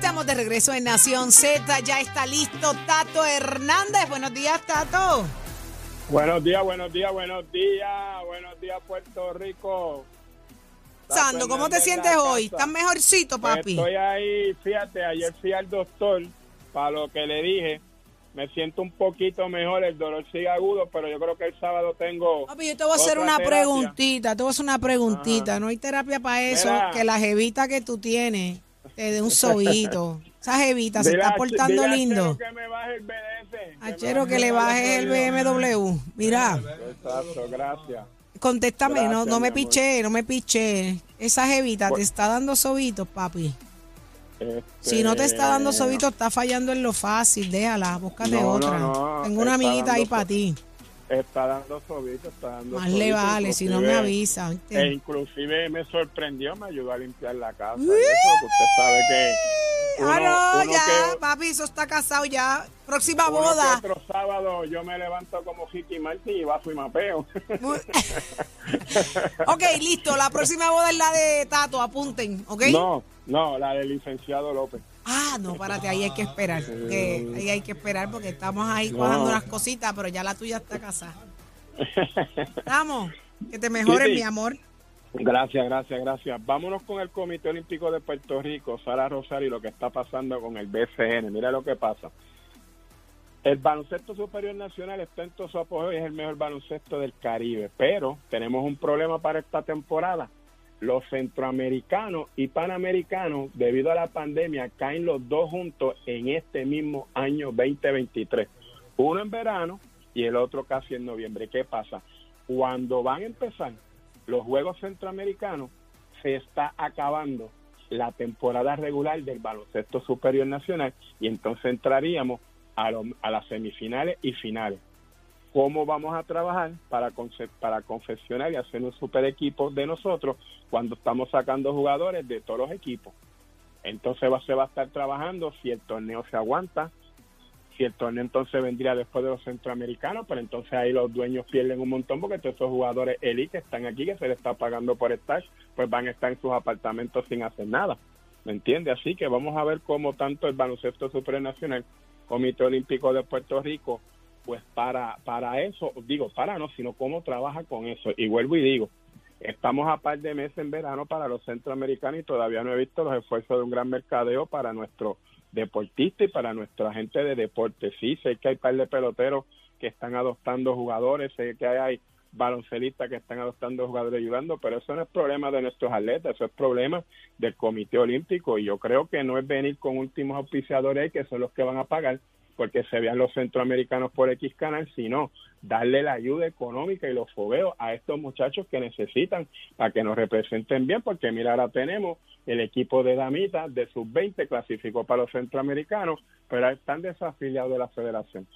Estamos de regreso en Nación Z. Ya está listo Tato Hernández. Buenos días, Tato. Buenos días, buenos días, buenos días, buenos días Puerto Rico. Sando, ¿cómo te sientes hoy? ¿Estás mejorcito, papi? Estoy ahí, fíjate, ayer fui al doctor para lo que le dije. Me siento un poquito mejor, el dolor sigue agudo, pero yo creo que el sábado tengo... Papi, yo te voy a hacer una terapia. preguntita. Te voy a hacer una preguntita. No hay terapia para eso. Mira. Que la jevita que tú tienes te dé un sobito. Esa jevita se está portando lindo. Que me baje el BDS. que me Achero, baje que le el bajes el BMW. Mira, Exacto, gracias. contéstame, no, no me piché, no me piché. Esa jevita te está dando sobitos, papi. Este, Si no te está dando sobito, está fallando en lo fácil. Déjala, búscate No, otra. no, Tengo una amiguita ahí para ti. Está dando sobito, está dando Más le vale, si no me avisa. E inclusive me sorprendió, me ayudó a limpiar la casa. y eso, usted sabe que uno, ah, no, ya, que- papi, eso está casado ya. Próxima boda. otro sábado yo me levanto como Ricky Martin y bajo y mapeo. Ok, listo. La próxima boda es la de Tato, apunten, ¿ok? No, no, la del licenciado López. Ah, no, párate, ahí hay que esperar. que ahí hay que esperar porque estamos ahí cuajando unas cositas, pero ya la tuya está casada. Vamos, que te mejores, sí. mi amor. Gracias, gracias, gracias. Vámonos con el Comité Olímpico de Puerto Rico, Sara Rosario, y lo que está pasando con el BCN. Mira lo que pasa. El baloncesto superior nacional está en todo su apogeo y es el mejor baloncesto del Caribe, pero tenemos un problema para esta temporada. Los centroamericanos y panamericanos, debido a la pandemia, caen los dos juntos en este mismo año 2023. Uno en verano y el otro casi en noviembre. ¿Qué pasa? Cuando van a empezar los Juegos Centroamericanos, se está acabando la temporada regular del baloncesto superior nacional y entonces entraríamos a, a las semifinales y finales. ¿Cómo vamos a trabajar para, para confeccionar y hacer un super equipo de nosotros cuando estamos sacando jugadores de todos los equipos? Entonces va, se va a estar trabajando si el torneo se aguanta, si el torneo entonces vendría después de los centroamericanos, pero entonces ahí los dueños pierden un montón porque todos esos jugadores elite que están aquí, que se les está pagando por estar, pues van a estar en sus apartamentos sin hacer nada. ¿Me entiende? Así que vamos a ver cómo tanto el baloncesto supranacional, Comité Olímpico de Puerto Rico, pues para, para eso, digo, para no, sino cómo trabaja con eso. Y vuelvo y digo, estamos a par de meses en verano para los centroamericanos y todavía no he visto los esfuerzos de un gran mercadeo para nuestro deportista y para nuestra gente de deporte. Sí, sé que hay par de peloteros que están adoptando jugadores, sé que hay baloncelistas que están adoptando jugadores ayudando, pero eso no es problema de nuestros atletas, eso es problema del Comité Olímpico y yo creo que no es venir con últimos auspiciadores que son los que van a pagar porque se vean los centroamericanos por X canal, sino darle la ayuda económica y los fogueos a estos muchachos que necesitan para que nos representen bien, porque mira, ahora tenemos el equipo de damitas de sub-20 clasificó para los centroamericanos, pero están desafiliados de la federación.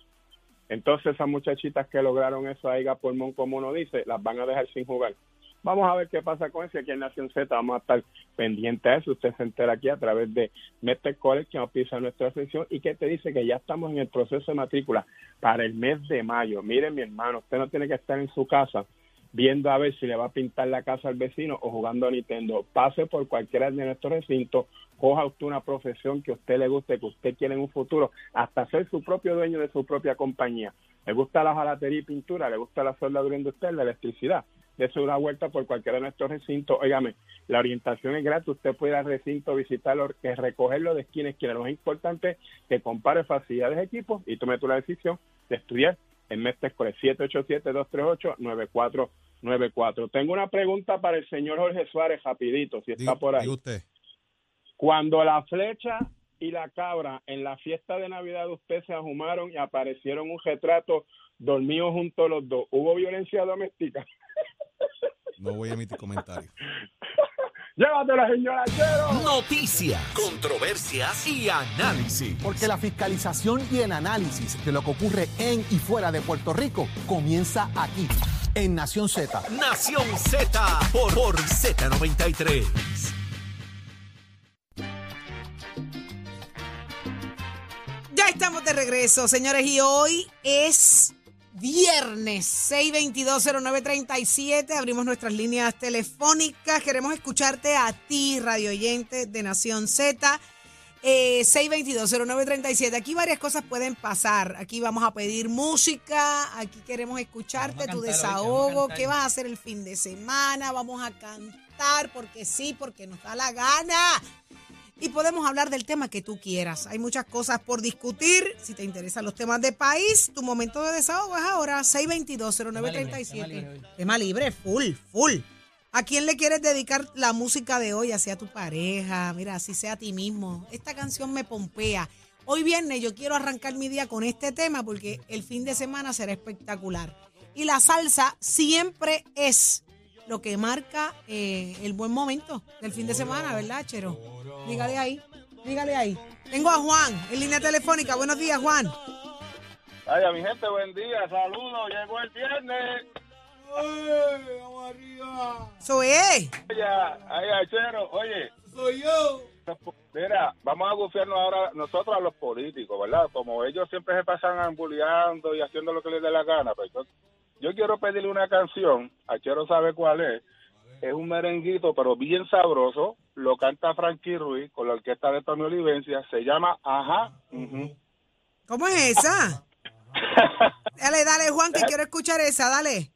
Entonces esas muchachitas que lograron eso ahí a pulmón, como uno dice, las van a dejar sin jugar. Vamos a ver qué pasa con eso. Aquí en Nación Z vamos a estar pendientes a eso. Usted se entera aquí a través de Mete College, que nos pisa nuestra sección y que te dice que ya estamos en el proceso de matrícula para el mes de mayo. Mire, mi hermano, usted no tiene que estar en su casa viendo a ver si le va a pintar la casa al vecino o jugando a Nintendo. Pase por cualquiera de nuestros recintos, coja usted una profesión que a usted le guste, que usted quiere en un futuro, hasta ser su propio dueño de su propia compañía. Le gusta la jalatería y pintura, le gusta la soldadura industrial, la electricidad. Dese una vuelta por cualquiera de nuestros recintos. Óigame, la orientación es gratis. Usted puede ir al recinto, visitarlo, que recogerlo de quienes quiera. Lo más importante es que compare facilidades de equipos y tome tú la decisión de estudiar en Mestre Escuela 787-238-9494. Tengo una pregunta para el señor Jorge Suárez, rapidito, si está por ahí. usted. Cuando la flecha y la cabra en la fiesta de Navidad de usted se ajumaron y aparecieron un retrato dormidos juntos los dos, ¿hubo violencia doméstica? No voy a emitir comentarios. Llévatela, señor Achero. Noticias, controversias y análisis. Porque la fiscalización y el análisis de lo que ocurre en y fuera de Puerto Rico comienza aquí, en Nación Z. Nación Z por, por Z93. Ya estamos de regreso, señores, y hoy es viernes 6220937. Abrimos nuestras líneas telefónicas. Queremos escucharte a ti, radio oyente de Nación Z. Eh, 6220937. Aquí varias cosas pueden pasar. Aquí vamos a pedir música. Aquí queremos escucharte, tu desahogo. ¿Qué vas a hacer el fin de semana? Vamos a cantar porque sí, porque nos da la gana y podemos hablar del tema que tú quieras. Hay muchas cosas por discutir. Si te interesan los temas de país, tu momento de desahogo es ahora 622-0937. Tema libre, full, full. ¿A quién le quieres dedicar la música de hoy? Hacia tu pareja, mira, así sea a ti mismo. Esta canción me pompea. Hoy viernes yo quiero arrancar mi día con este tema porque el fin de semana será espectacular. Y la salsa siempre es lo que marca eh, el buen momento del fin de semana, ¿verdad, Chero? Dígale ahí, dígale ahí. Tengo a Juan en línea telefónica. Buenos días, Juan. Vaya, mi gente, buen día, saludos, llegó el viernes. Eso es. Vaya, ay, Achero, oye. Soy yo. Mira, vamos a gufiarnos ahora nosotros a los políticos, ¿verdad? Como ellos siempre se pasan ambuleando y haciendo lo que les dé la gana, pues yo, yo quiero pedirle una canción, Achero sabe cuál es, es un merenguito, pero bien sabroso, lo canta Frankie Ruiz con la orquesta de Tony Olivencia, se llama Ajá. ujú. ¿Cómo es esa? Dale, dale, Juan, que quiero escuchar esa, dale.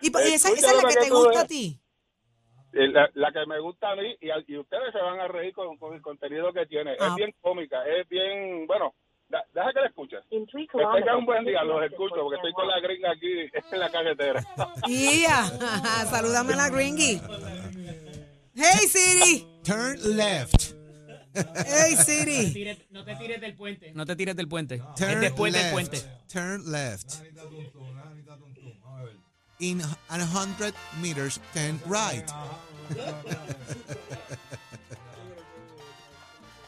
Y, esa, esa es la que te gusta a ti. Eh, La, la que me gusta a mí y, a- y ustedes se van a reír con, con el contenido que tiene. Ah. Es bien cómica, es bien, bueno, da- deja que la escuches. Que tengan un buen día, los escucho porque estoy con la gringa aquí en la carretera. Y ya, salúdame a la gringy. Hey, Siri. Turn left. Hey, Siri. no te tires del puente. No te tires del puente. Turn es después left. del puente. Turn left. In a hundred meters, turn right.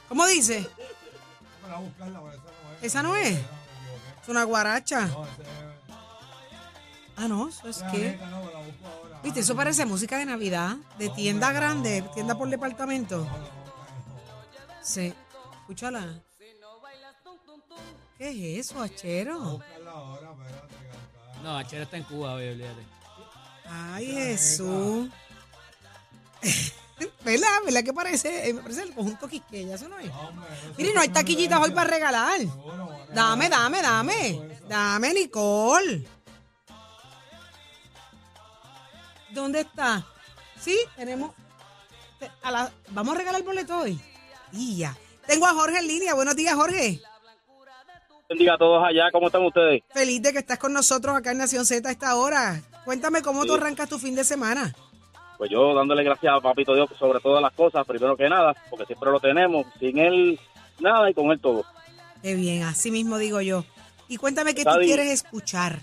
¿Cómo dice? Esa no es. Es una guaracha. Ah, no, eso es que. Viste, eso parece música de Navidad, de tienda grande, tienda por departamento. Sí. Escúchala. ¿Qué es eso, achero? No, Achero está en Cuba, bebé, olvídate. Ay, Jesús. ¿Verdad? ¿Verdad que parece? eh, Me parece el conjunto Quisqueya, eso no es. Mire, no hay taquillitas hoy para regalar. Dame, dame, dame. Dame, Nicole. ¿Dónde está? Sí, tenemos. te- a la- vamos a regalar el boleto hoy. Y ya. Tengo a Jorge en línea. Buenos días, Jorge. Buen día a todos allá, ¿cómo están ustedes? Feliz de que estás con nosotros acá en Nación Z a esta hora. Cuéntame cómo tú Sí. arrancas tu fin de semana. Pues yo dándole gracias a Papito Dios sobre todas las cosas, primero que nada, porque siempre lo tenemos, sin él nada y con él todo. Qué bien, así mismo digo yo. Y cuéntame qué tú quieres escuchar.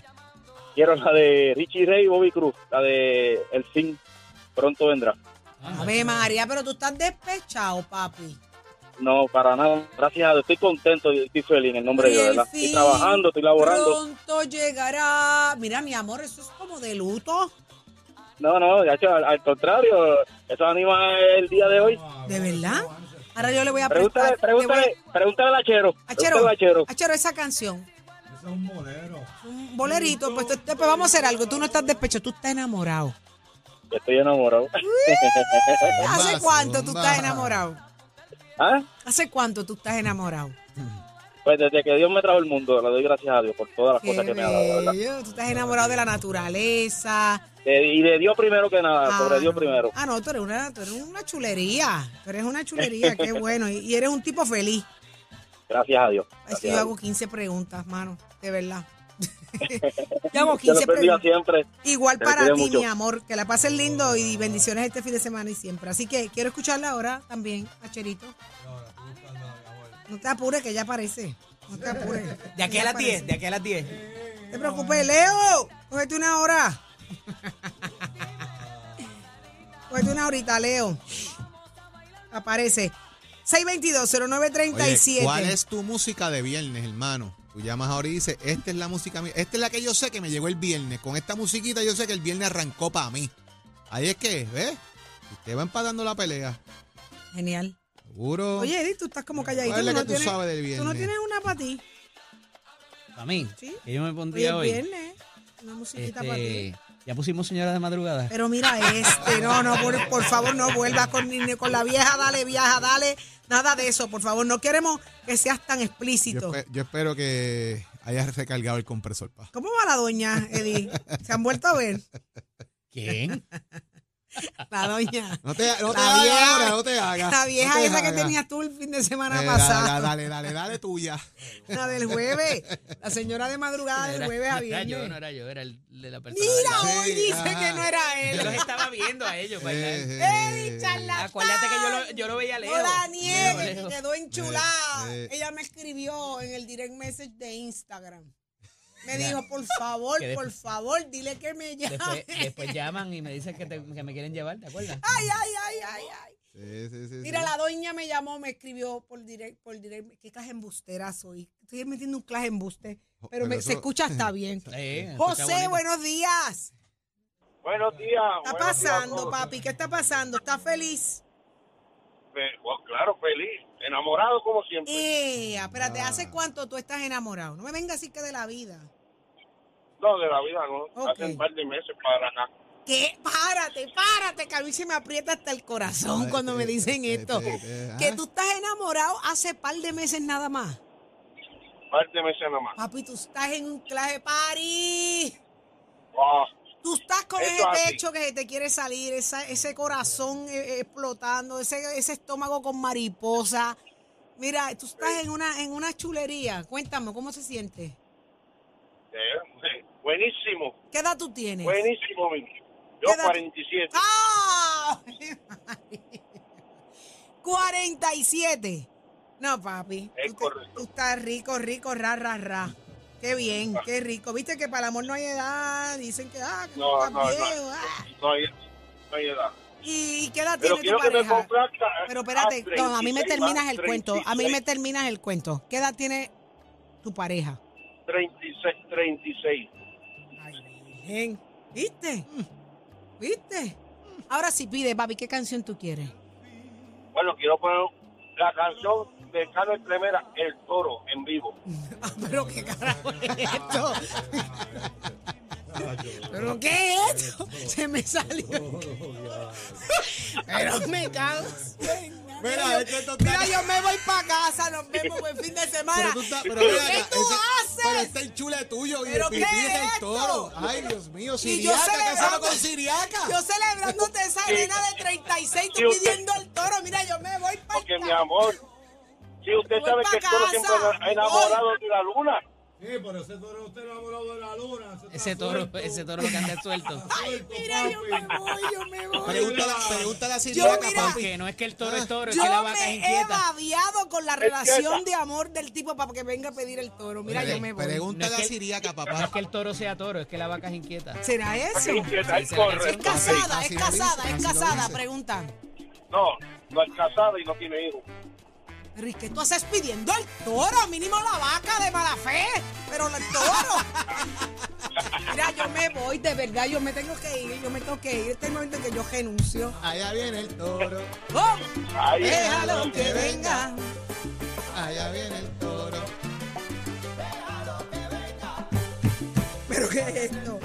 Quiero la de Richie Ray y Bobby Cruz, la de El fin pronto vendrá. Ave María, pero tú estás despechado, papi. No, para nada, gracias a Dios, estoy contento y estoy feliz en el nombre de Dios, ¿verdad? Estoy trabajando, estoy laborando. Pronto llegará. Mira, mi amor, eso es como de luto. No, no, ya, al, al contrario, eso anima el día de hoy. ¿De verdad? Ahora yo le voy a a- pregúntale, pregúntale al Achero. Achero, Achero. Achero, esa canción. es un bolero. Un bolerito. Pues, pues vamos a hacer algo. Tú no estás despechado, tú estás enamorado. Estoy enamorado. ¿Hace cuánto tú estás enamorado? ¿Ah? ¿Hace cuánto tú estás enamorado? Pues desde que Dios me trajo el mundo, le doy gracias a Dios por todas las Qué cosas que me ha dado, ¿verdad? bello. Tú estás enamorado de la naturaleza. De- y de Dios primero que nada, Ah, sobre Dios no. primero. Ah, no, tú eres una, tú eres una chulería. Tú eres una chulería, qué bueno. Y, y eres un tipo feliz. Gracias a Dios. Es que Gracias yo hago Dios. 15 preguntas, mano, de verdad. yo hago Que lo 15 bendiga preguntas. siempre. Igual para ti, mucho. mi amor. Que la pases lindo y bendiciones este fin de semana y siempre. Así que quiero escucharla ahora también, Acherito. No te apures, que ya aparece. No te apures. De aquí a las aparece. 10, de aquí a las 10. No te preocupes, Leo. Cógete una hora. Cógete una horita, Leo. Aparece. Oye, 622-0937. ¿Cuál es tu música de viernes, hermano? Tú llamas ahora y dices, esta es la música mía. Esta es la que yo sé que me llegó el viernes. Con esta musiquita yo sé que el viernes arrancó para mí. Ahí es que, ¿ves? Usted va empatando la pelea. Genial. Seguro. Oye, Edith, tú estás como calladito. ¿Cuál es la no que tú tienes- sabes del Tú no tienes una para ti. Para mí, Sí. que yo me Hoy pondría es hoy. viernes. Una musiquita para ti. Este, ya pusimos señora de madrugada. Pero mira este, no, no, por, por favor, no vuelvas con, ni con la vieja, dale, vieja, dale, nada de eso, por favor, no queremos que seas tan yo, explícito. espe- yo espero que hayas recargado el compresor, pa. ¿Cómo va la doña, Eddie? ¿Se han vuelto a ver? ¿Quién? La doña. No te, no te La hagas vieja- ahora, no te hagas. La vieja no esa que tenías tú el fin de semana Eh, pasado. Dale, dale, dale, dale, tuya. La del jueves. La señora de madrugada del jueves a no era yo, viernes. no era yo, era el de la persona. Mira, hoy Sí, dice ajá. que no era Yo los él. estaba viendo a ellos bailar. Eh, Eddie, charlatán. Acuérdate que yo lo, yo lo veía lejos. No que Lejos. quedó enchulada. Eh, eh. Ella me escribió en el direct message de Instagram. Me dijo, por favor, que por después- favor, dile que me llame. Después, después llaman y me dicen que, te- que me quieren llevar, ¿te acuerdas? Ay, ay, ay, ay, ay. Sí, sí, sí, Mira, sí. la doña me llamó, me escribió por direct, por direct. Qué clase embustera soy. Estoy metiendo un clase embuste, pero, Pero me- eso- se escucha hasta bien. José, buenos días. Buenos días. ¿Qué está buenos pasando, papi? ¿Qué está pasando? ¿Estás feliz? Fe- bueno, claro, feliz. Enamorado como siempre. Eh, espérate, Ah. ¿hace cuánto tú estás enamorado? No me vengas así que de la vida. No, de la vida no. Hace un par de meses para acá. ¿Qué? Párate, párate, que a mí se me aprieta hasta el corazón Ay, cuando me te- dicen te- esto. te- te- Que ah. tú estás enamorado hace par de meses nada más. Par de meses nada más. Papi, tú estás en un clase party. Ah, Tú estás con Eso ese así. pecho que se te quiere salir, esa- ese corazón eh, eh, explotando, ese, ese estómago con mariposa. Mira, tú estás en una, en una chulería. Cuéntame, ¿cómo se siente? eh, buenísimo. ¿Qué edad tú tienes? Buenísimo. Yo ¿Qué edad- 47. ¡Ah! 47. No, papi. Es tú, correcto. tú estás rico, rico, ra, ra, ra. Qué bien, qué rico. Viste que para el amor no hay edad. Dicen que, ah, que No, no, no. viejo, ah. No hay, no hay edad. ¿Y qué edad Pero tiene tu pareja? complazca. Pero espérate, Ah, no, a mí me 36, terminas el cuento. A mí me 36, terminas el cuento. ¿Qué edad tiene tu pareja? 36, 36. Ay, virgen. ¿Viste? ¿Viste? Ahora sí pide, papi, ¿qué canción tú quieres? Bueno, quiero poner la canción de Carlos Cremera, El Toro, en vivo. Ah, pero qué carajo es esto. ¿Pero qué es esto? Se me salió. Pero me cago. Mira, es que esto está- Mira, yo me voy para casa, nos vemos buen fin de semana. Pero tú estás, pero ¿Qué tú ese- haces? Pero este enchule tuyo y ¿Pero el qué pipí es es el toro. Ay, Dios mío, Siriaca, casado con Siriaca. Yo celebrándote esa arena de 36, tú pidiendo el toro. Mira, yo me voy para Porque, mi amor, si usted sabe que el toro casa. siempre ha enamorado de la luna. Ese toro, ese toro lo que anda suelto. Ay, mira, yo me voy, yo me voy. Pregúntale, pregúntale a papi. Porque no es que el toro es toro, es Yo que la vaca es me he inquieta. babiado con la relación de amor del tipo para que venga a pedir el toro. Mira, yo me voy. Pregúntale No a Siriaca, No es papá. que el toro sea toro, es que la vaca es inquieta. ¿Será eso? Inquieta, es Sí, la casada, es lo casada, es lo casada. Pregunta. No, no es casada y no tiene hijos. Pero ¿y qué tú haces pidiendo el toro? Mínimo la vaca de mala fe, pero el toro. Mira, yo me voy, de verdad, yo me tengo que ir, yo me tengo que ir. Este es el momento en que yo renuncio. Allá viene el toro. ¡Oh! Ahí Déjalo que venga. Allá viene el toro. ¿Pero qué es esto?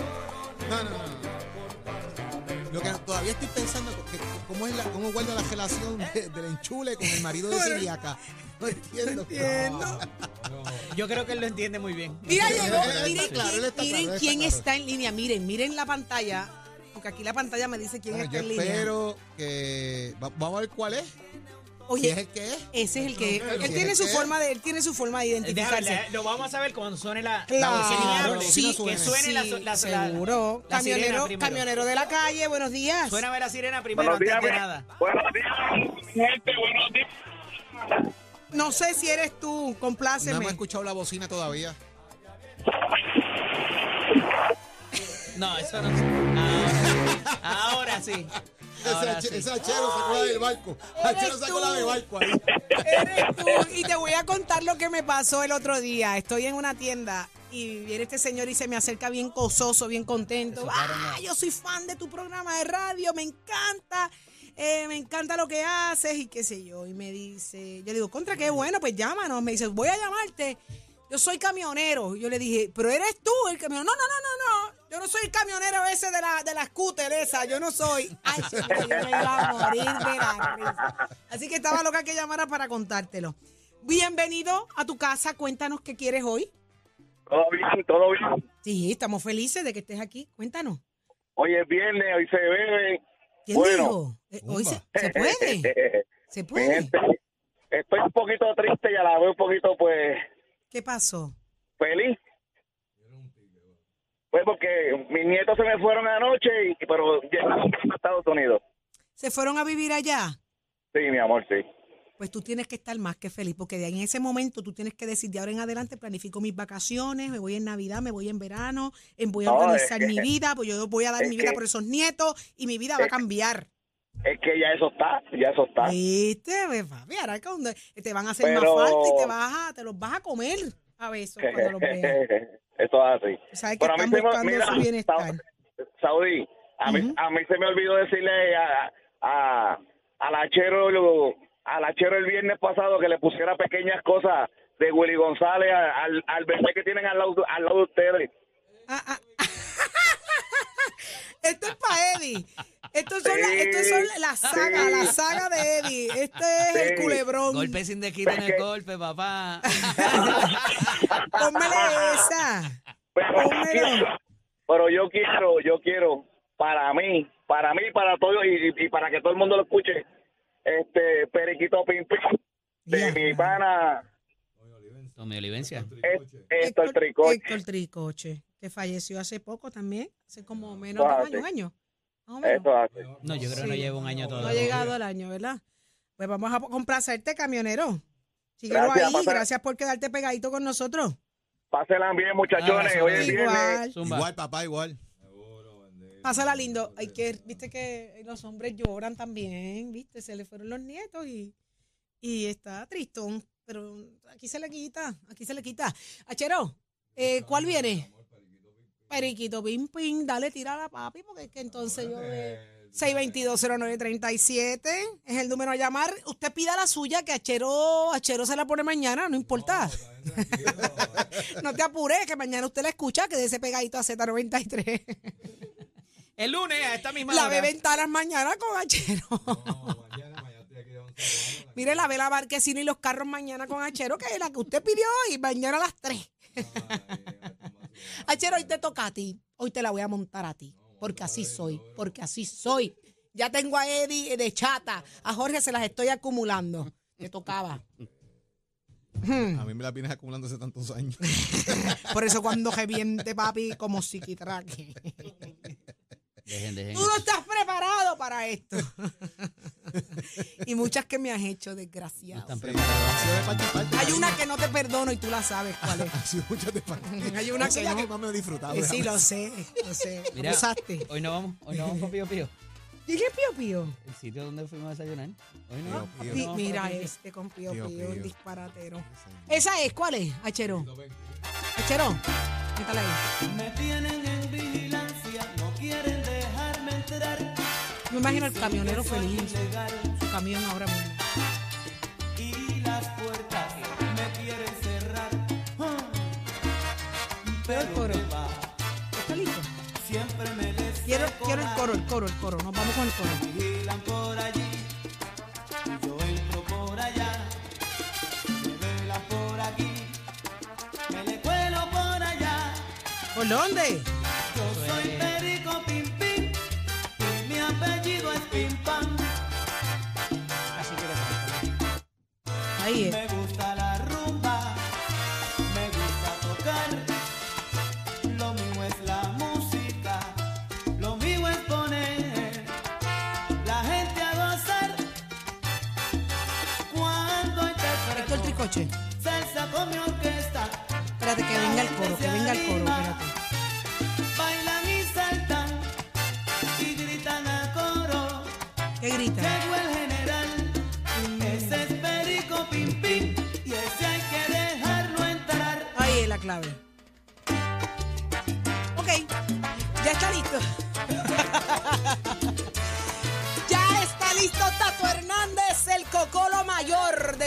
Lo que todavía estoy pensando, que, cómo, es la, cómo guarda la relación de- del enchule con el marido de Siriaca. No entiendo. Entiendo. Yo creo que él lo entiende muy bien. Mira, llegó. Miren, claro, quién, está miren claro, quién está está en línea. Miren, miren la pantalla. Porque aquí la pantalla me dice quién Bueno, está yo en línea. espero que. va- vamos a ver cuál es. Oye, es el que es. ese es el que. pero Él tiene es su que- forma de, él tiene su forma de Déjame, identificarse. lo vamos a saber cuando suene la, Claro, la sí, que suene la, sí, la- la- seguro. la camionero, camionero de la calle, buenos días. Suena a ver la sirena primero Buenos días, antes de nada. buenos días, gente, buenos días. No sé si eres tú, No compláceme. hemos escuchado la bocina todavía. No, eso no. Ahora, ahora sí. Ahora Ese, sí. ese achero sacó la del barco. Achero sacó la del tú. barco ahí. Eres tú. Y te voy a contar lo que me pasó el otro día. Estoy en una tienda y viene este señor y se me acerca bien cososo, bien contento. Ah, yo soy fan de tu programa de radio, me encanta. eh, me encanta lo que haces y qué sé yo. Y me dice, yo le digo, contra qué bueno, pues llámanos. Me dice, voy a llamarte. Yo soy camionero. Yo le dije, pero eres tú el camionero. No, no, no, no, no. Yo no soy el camionero ese de la, de la scooter esa. Yo no soy. Ay, chico, yo me iba a morir de la risa. Así que estaba loca que llamara para contártelo. Bienvenido a tu casa. Cuéntanos qué quieres hoy. Todo bien, todo bien. Sí, estamos felices de que estés aquí. Cuéntanos. Hoy es viernes, hoy se bebe. ¿Quién Bueno. dijo? Eh, hoy se, se puede. Se puede. gente, estoy un poquito triste y a la vez un poquito, pues, ¿Qué pasó? feliz. Porque mis nietos se me fueron anoche, y, pero llegamos a Estados Unidos. ¿Se fueron a vivir allá? Sí, mi amor, sí. Pues tú tienes que estar más que feliz, porque de ahí en ese momento tú tienes que decir, de ahora en adelante planifico mis vacaciones, me voy en Navidad, me voy en verano, en voy a No, organizar que- mi vida, pues yo voy a dar mi vida que- por esos nietos y mi vida va a cambiar. Es que ya eso está, ya eso está. ¿Viste? Papi, ahora te van a hacer Pero- más falta y te, vas a, te los vas a comer a besos cuando los veas. Eso es así. Que Pero a mí se me- buscando mira, su bienestar. Sa- Saudí, a mí, a mí se me olvidó decirle a, a, al hachero, lo- al hachero el viernes pasado que le pusiera pequeñas cosas de Willy González a- al, al bebé que tienen al lado, al lado de ustedes. Ah, ah. Esto es para Eddie. Estos son, la, Sí, estos son la saga, sí. la saga de Eddie. Este es el culebrón. Golpe sin desquite en el Porque- golpe, papá. Pónmele esa. Pero, Pónmelo. pero yo quiero, yo quiero, para mí, para mí, para todos y, para que todo el mundo lo escuche, este Periquito Pim Pim de mi pana Tommy Olivencia. el tricoche. Héctor Tricoche, que falleció hace poco también, hace como menos de un año, Eso hace. No, yo creo que no Sí. lleva un año No ha todavía. llegado el año, ¿verdad? Pues vamos a complacerte, camionero. Síguelo Gracias, ahí. pasa- Gracias por quedarte pegadito con nosotros. Pásenla bien, muchachones. Hoy es viernes. Igual. Zumba. Igual, papá, igual. Pásala lindo. Hay que, viste que los hombres lloran también, viste, se le fueron los nietos y, y está tristón, pero aquí se le quita, aquí se le quita. Achero, eh, ¿cuál viene? Periquito Pim Pim, dale, tira a la papi, porque es que entonces yo de 6220937 es el número a llamar. Usted pida la suya, que Achero, Achero se la pone mañana, no importa. No te apures, que mañana usted la escucha, que de ese pegadito a Z93. El lunes, a esta misma La hora. ve ventanas mañana con Achero. Mire, la ve la marquesina y los carros mañana con Achero, que es la que usted pidió y mañana a las 3. Achero, hoy te toca a ti. Hoy te la voy a montar a ti. Porque así soy. Porque así soy. Ya tengo a Eddie de chata. A Jorge se las estoy acumulando. Te tocaba. A mí me la vienes acumulando hace tantos años. Por eso cuando reviente, papi, como psiquitraque. Dejen, dejen. Tú no estás preparado para esto. y muchas que me has hecho, desgraciado. Están preparados. Ha sido de parte y parte. Hay una que no te perdono y tú la sabes cuál es. Ha sido muchas de parte. Hay una que es la no. que más me he disfrutado. Eh, sí, lo sé, lo sé. Mira, Abusaste. hoy no vamos, hoy no vamos con Pío Pío. ¿Y qué Pío Pío? El sitio donde fuimos a desayunar. Hoy no. Pío, Pío. mira este con Pío Pío, Pío, un Pío. disparatero. ¿Esa es? ¿Cuál es, Achero? Achero, métala ahí. Me tienen en vigilancia, no quieren dejarme entrar. Me imagino el camionero feliz en su, camión ahora mismo. y las puertas me quieren cerrar. Pero el coro. ¿Está listo? siempre me les Quiero, quiero el coro, el coro, el coro. Nos vamos con el coro. vigilan por allí. Yo entro por allá, me velan por aquí, me le cuelo por allá. ¿Por dónde? Ahí es. Me gusta la rumba, me gusta tocar. Lo mío es la música, lo mío es poner la gente a gozar. Cuando interpreto Tricoche. salsa con mi orquesta, Espérate que venga el coro, que venga el coro,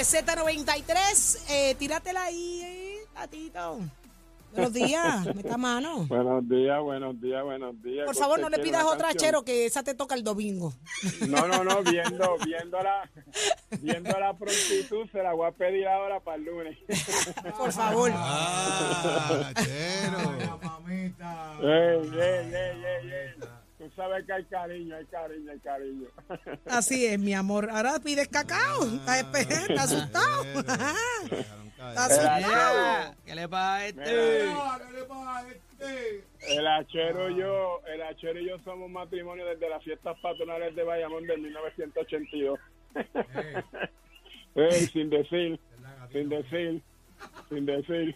de Z93. Eh, tíratela ahí, eh, Tatito. Buenos días, meta mano. Buenos días, buenos días, buenos días. Por ¿Qué favor, no le pidas otra canción? chero que esa te toca el domingo. No, no, no, viendo, viendo la, viendo la prontitud, se la voy a pedir ahora para el lunes. Por favor. Ah, chero. ey, ey, ey, ey, ey. Tú sabes que hay cariño, hay cariño, hay cariño. Así es, mi amor. Ahora pides cacao. Estás espe- estás asustado. Estás asustado. ¿Qué le pasa a este? El hachero y yo, el hachero y yo somos matrimonio desde las fiestas patronales de Bayamón del 1982. Ey, sin decir, sin decir, sin decir.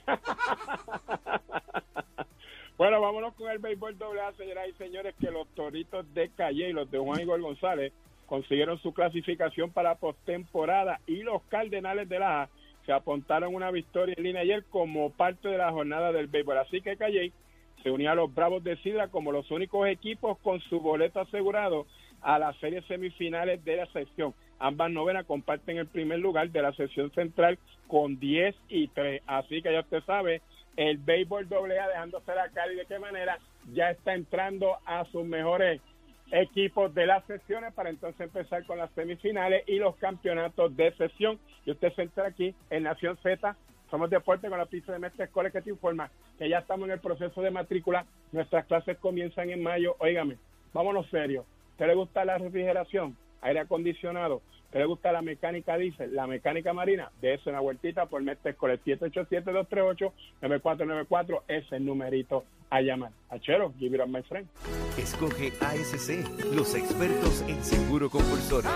Bueno, vámonos con el béisbol doble A, señoras y señores, que los toritos de Calle y los de Juan Igor González consiguieron su clasificación para postemporada y los Cardenales de la A se apuntaron una victoria en línea ayer como parte de la jornada del béisbol. Así que Calle se unió a los Bravos de Sidra como los únicos equipos con su boleto asegurado a las series semifinales de la sección. Ambas novenas comparten el primer lugar de la sección central con 10 y 3. Así que ya usted sabe, el béisbol doble A dejándose la cara y de qué manera ya está entrando a sus mejores equipos de las sesiones para entonces empezar con las semifinales y los campeonatos de sesión. Y usted se entra aquí en Nación Z. Somos Deporte con la pista de Mestre Escoles que te informa que ya estamos en el proceso de matrícula. Nuestras clases comienzan en mayo. Óigame, vámonos serios. ¿Usted le gusta la refrigeración, aire acondicionado? ¿Usted le gusta la mecánica diésel, la mecánica marina? De eso una vueltita por Mestre Escoles 787-238-9494 es el numerito a llamar. Achero, give it up, my friend. Escoge ASC, los expertos en seguro compulsorio.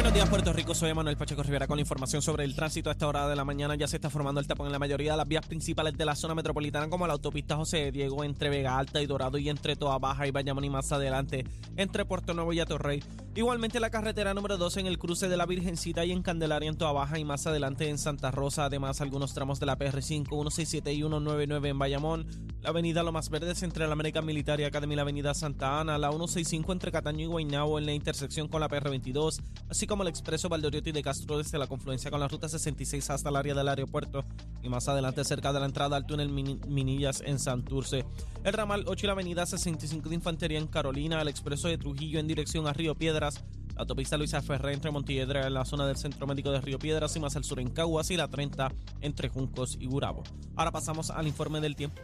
Buenos días, Puerto Rico. Soy Manuel Pacheco Rivera con la información sobre el tránsito. A esta hora de la mañana ya se está formando el tapón en la mayoría de las vías principales de la zona metropolitana, como la autopista José Diego entre Vega Alta y Dorado y entre Toa Baja y Bayamón y más adelante entre Puerto Nuevo y Atorrey. Igualmente la carretera número 2 en el cruce de la Virgencita y en Candelaria en Toa Baja y más adelante en Santa Rosa. Además, algunos tramos de la PR5, 167 y 199 en Bayamón. La avenida Lo Más Verdes entre la American Military Academy y la avenida Santa Ana. La 165 entre Cataño y Guaynabo en la intersección con la PR22. Así como el expreso Valdoriotti de Castro desde la confluencia con la ruta 66 hasta el área del aeropuerto. Y más adelante cerca de la entrada al túnel Mini- Minillas en Santurce. El ramal 8 y la avenida 65 de Infantería en Carolina. El expreso de Trujillo en dirección a Río Piedras. La autopista Luisa Ferré entre Montiedra en la zona del Centro Médico de Río Piedras y más al sur en Caguas y la 30 entre Juncos y Gurabo. Ahora pasamos al informe del tiempo.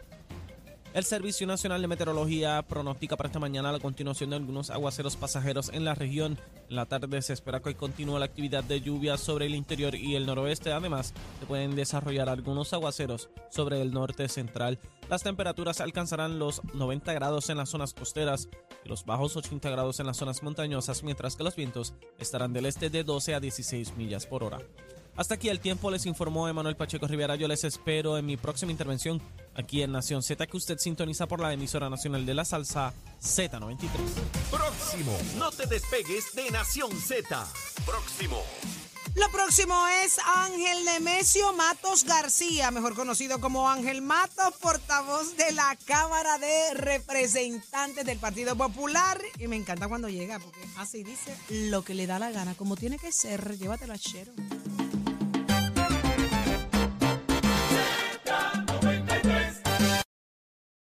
El Servicio Nacional de Meteorología pronostica para esta mañana la continuación de algunos aguaceros pasajeros en la región. En la tarde se espera que hoy continúe la actividad de lluvia sobre el interior y el noroeste. Además, se pueden desarrollar algunos aguaceros sobre el norte central. Las temperaturas alcanzarán los 90 grados en las zonas costeras y los bajos 80 grados en las zonas montañosas, mientras que los vientos estarán del este de 12 a 16 millas por hora. Hasta aquí el tiempo, les informó Emanuel Pacheco Rivera. Yo les espero en mi próxima intervención aquí en Nación Z, que usted sintoniza por la emisora nacional de la salsa Z93. Próximo, no te despegues de Nación Z. Próximo. Lo próximo es Ángel Nemesio Matos García, mejor conocido como Ángel Matos, portavoz de la Cámara de Representantes del Partido Popular. Y me encanta cuando llega, porque así dice lo que le da la gana, como tiene que ser. Llévatelo a Chero.